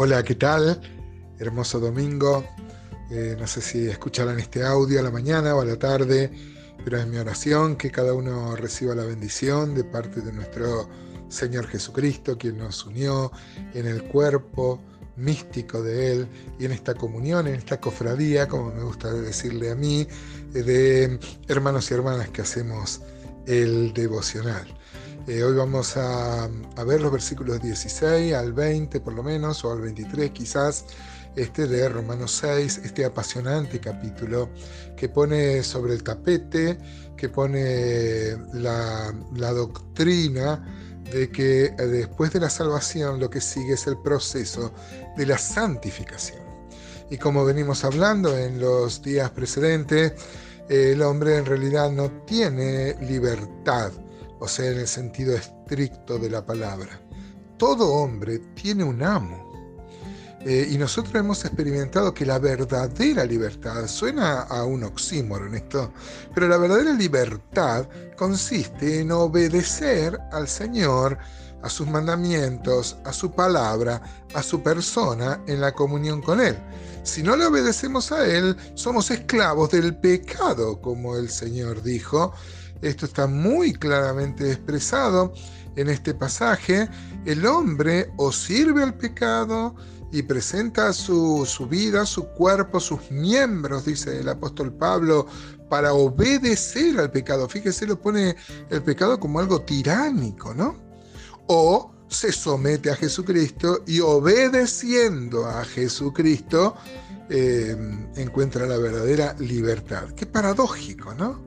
Hola, ¿qué tal? Hermoso domingo. Eh, no sé si escucharán este audio a la mañana o a la tarde, pero es mi oración que cada uno reciba la bendición de parte de nuestro Señor Jesucristo, quien nos unió en el cuerpo místico de Él y en esta comunión, en esta cofradía, como me gusta decirle a mí, de hermanos y hermanas que hacemos el devocional. Eh, hoy vamos a, ver los versículos 16 al 20 por lo menos, o al 23 quizás, este de Romanos 6, este apasionante capítulo que pone sobre el tapete, que pone la, doctrina de que eh, después de la salvación lo que sigue es el proceso de la santificación. Y como venimos hablando en los días precedentes, el hombre en realidad no tiene libertad o sea, en el sentido estricto de la palabra. Todo hombre tiene un amo. Eh, y nosotros hemos experimentado que la verdadera libertad, suena a un oxímoron esto, pero la verdadera libertad consiste en obedecer al Señor, a sus mandamientos, a su palabra, a su persona en la comunión con Él. Si no le obedecemos a Él, somos esclavos del pecado, como el Señor dijo, esto está muy claramente expresado en este pasaje. El hombre o sirve al pecado y presenta su, vida, su cuerpo, sus miembros, dice el apóstol Pablo, para obedecer al pecado. Fíjese, lo pone el pecado como algo tiránico, ¿no? O se somete a Jesucristo y obedeciendo a Jesucristo eh, encuentra la verdadera libertad. Qué paradójico, ¿no?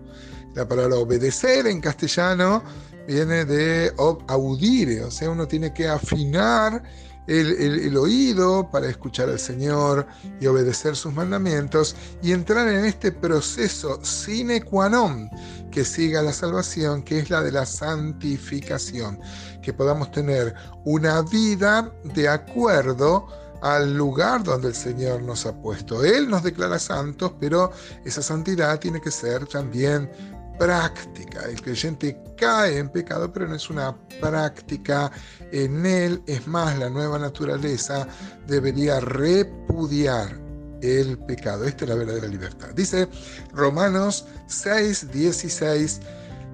La palabra obedecer en castellano viene de audire, o sea, uno tiene que afinar el, oído para escuchar al Señor y obedecer sus mandamientos y entrar en este proceso sine qua non que siga la salvación, que es la de la santificación, que podamos tener una vida de acuerdo al lugar donde el Señor nos ha puesto. Él nos declara santos, pero esa santidad tiene que ser también práctica. El creyente cae en pecado, pero no es una práctica en él. Es más, la nueva naturaleza debería repudiar el pecado. Esta es la verdadera libertad. Dice Romanos 6, 16.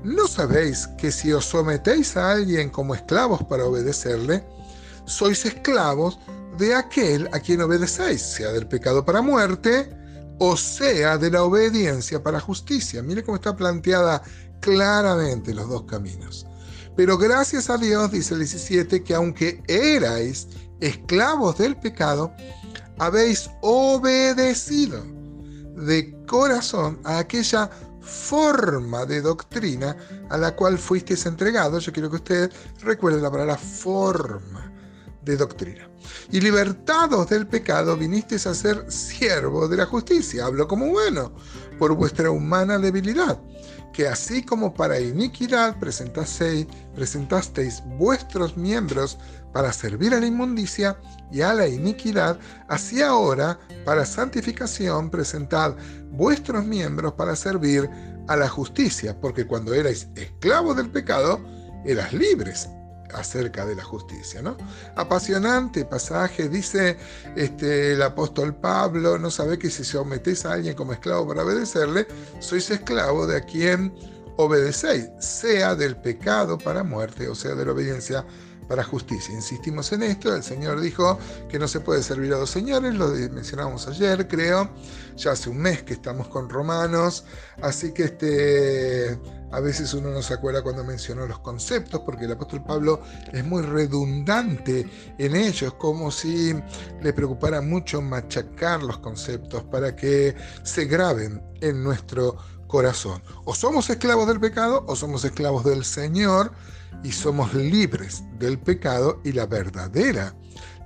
¿No sabéis que si os sometéis a alguien como esclavos para obedecerle, sois esclavos de aquel a quien obedecéis, sea del pecado para muerte, o sea de la obediencia para justicia. Mire cómo está planteada claramente los dos caminos. Pero gracias a Dios, dice el 17, que aunque erais esclavos del pecado, habéis obedecido de corazón a aquella forma de doctrina a la cual fuisteis entregados. Yo quiero que usted recuerde la palabra forma de doctrina. Y libertados del pecado vinisteis a ser siervos de la justicia. Hablo como bueno, por vuestra humana debilidad, que así como para iniquidad presentasteis, presentasteis vuestros miembros para servir a la inmundicia y a la iniquidad, así ahora para santificación presentad vuestros miembros para servir a la justicia, porque cuando erais esclavos del pecado, eras libres acerca de la justicia. ¿no? Apasionante pasaje, dice este, el apóstol Pablo, no sabe que si sometéis a alguien como esclavo para obedecerle, sois esclavo de a quien obedecéis, sea del pecado para muerte o sea de la obediencia para justicia. Insistimos en esto, el Señor dijo que no se puede servir a dos señores, lo mencionamos ayer, creo, ya hace un mes que estamos con Romanos, así que este, a veces uno no se acuerda cuando mencionó los conceptos, porque el apóstol Pablo es muy redundante en ellos, como si le preocupara mucho machacar los conceptos para que se graben en nuestro corazón. O somos esclavos del pecado o somos esclavos del Señor y somos libres del pecado y la verdadera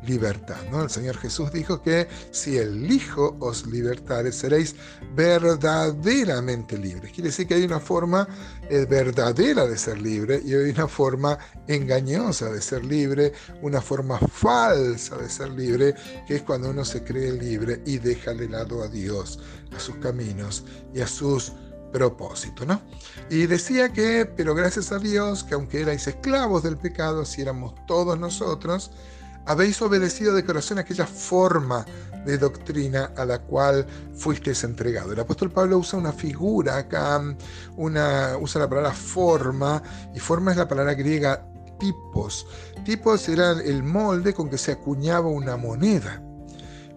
libertad. ¿no? El Señor Jesús dijo que si el Hijo os libertare, seréis verdaderamente libres. Quiere decir que hay una forma eh, verdadera de ser libre y hay una forma engañosa de ser libre, una forma falsa de ser libre, que es cuando uno se cree libre y deja de lado a Dios, a sus caminos y a sus propósito, ¿no? Y decía que, pero gracias a Dios, que aunque erais esclavos del pecado, si éramos todos nosotros, habéis obedecido de corazón aquella forma de doctrina a la cual fuisteis entregado. El apóstol Pablo usa una figura acá, una, usa la palabra forma, y forma es la palabra griega tipos. Tipos eran el molde con que se acuñaba una moneda.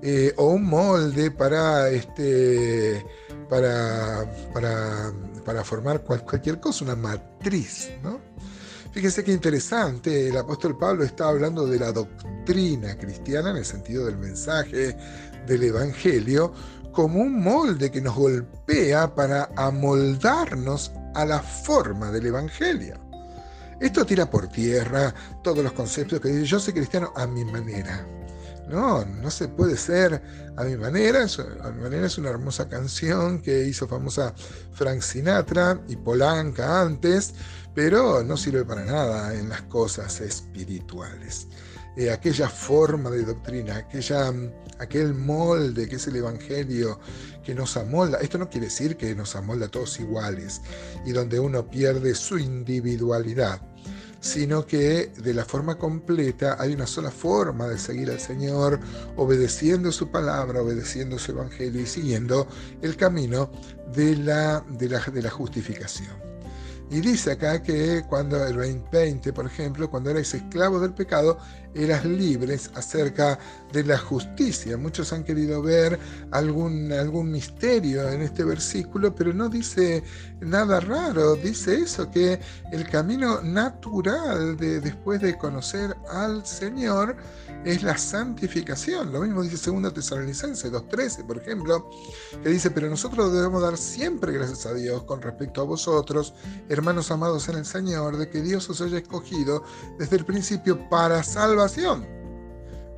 Eh, o un molde para, este, para, para, para formar cualquier cosa, una matriz. ¿no? Fíjese qué interesante, el apóstol Pablo está hablando de la doctrina cristiana en el sentido del mensaje del Evangelio como un molde que nos golpea para amoldarnos a la forma del Evangelio. Esto tira por tierra todos los conceptos que dice yo soy cristiano a mi manera. No, no se puede ser a mi manera. A mi manera es una hermosa canción que hizo famosa Frank Sinatra y Polanca antes, pero no sirve para nada en las cosas espirituales. Eh, aquella forma de doctrina, aquella, aquel molde que es el Evangelio que nos amolda. Esto no quiere decir que nos amolda a todos iguales y donde uno pierde su individualidad, sino que de la forma completa hay una sola forma de seguir al Señor, obedeciendo su palabra, obedeciendo su Evangelio y siguiendo el camino de la, de la, de la justificación. Y dice acá que cuando el 20, por ejemplo, cuando erais esclavos del pecado, eras libres acerca de la justicia. Muchos han querido ver algún, algún misterio en este versículo, pero no dice nada raro. Dice eso, que el camino natural de, después de conocer al Señor es la santificación. Lo mismo dice 2 Tesalonicenses 2.13, por ejemplo, que dice, pero nosotros debemos dar siempre gracias a Dios con respecto a vosotros, hermanos amados en el Señor, de que Dios os haya escogido desde el principio para salvación,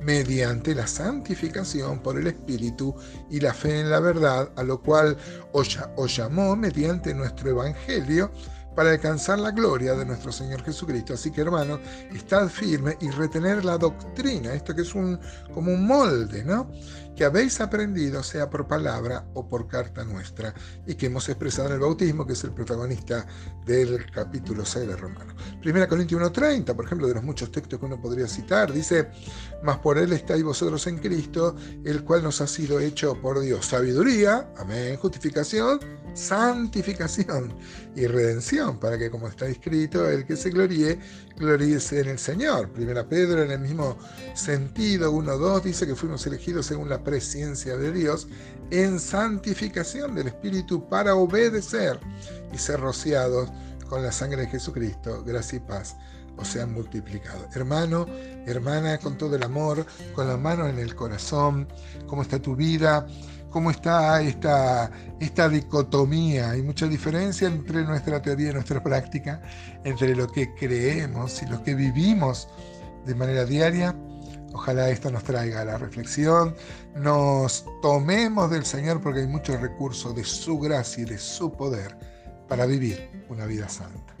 mediante la santificación por el Espíritu y la fe en la verdad, a lo cual os, llamó mediante nuestro Evangelio, para alcanzar la gloria de nuestro Señor Jesucristo. Así que hermanos, estad firme y retener la doctrina, esto que es un, como un molde, ¿no? Que habéis aprendido, sea por palabra o por carta nuestra, y que hemos expresado en el bautismo, que es el protagonista del capítulo 6 de Romanos. Primera Corintios 1.30, por ejemplo, de los muchos textos que uno podría citar, dice, mas por él estáis vosotros en Cristo, el cual nos ha sido hecho por Dios sabiduría, amén, justificación, santificación y redención, para que como está escrito, el que se gloríe, gloríese en el Señor. Primera Pedro en el mismo sentido, 1.2 dice que fuimos elegidos según la presencia de Dios en santificación del Espíritu para obedecer y ser rociados con la sangre de Jesucristo, gracia y paz o sean multiplicado. Hermano, hermana, con todo el amor, con la mano en el corazón, ¿cómo está tu vida? cómo está esta, esta dicotomía. Hay mucha diferencia entre nuestra teoría y nuestra práctica, entre lo que creemos y lo que vivimos de manera diaria. Ojalá esto nos traiga la reflexión, nos tomemos del Señor porque hay muchos recursos de su gracia y de su poder para vivir una vida santa.